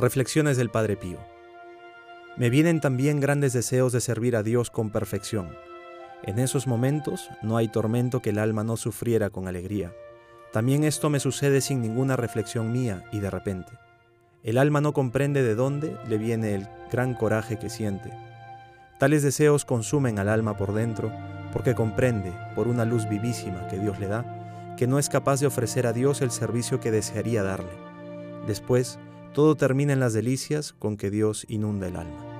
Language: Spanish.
Reflexiones del Padre Pío. Me vienen también grandes deseos de servir a Dios con perfección. En esos momentos no hay tormento que el alma no sufriera con alegría. También esto me sucede sin ninguna reflexión mía y de repente. El alma no comprende de dónde le viene el gran coraje que siente. Tales deseos consumen al alma por dentro porque comprende, por una luz vivísima que Dios le da, que no es capaz de ofrecer a Dios el servicio que desearía darle. Después, todo termina en las delicias con que Dios inunda el alma.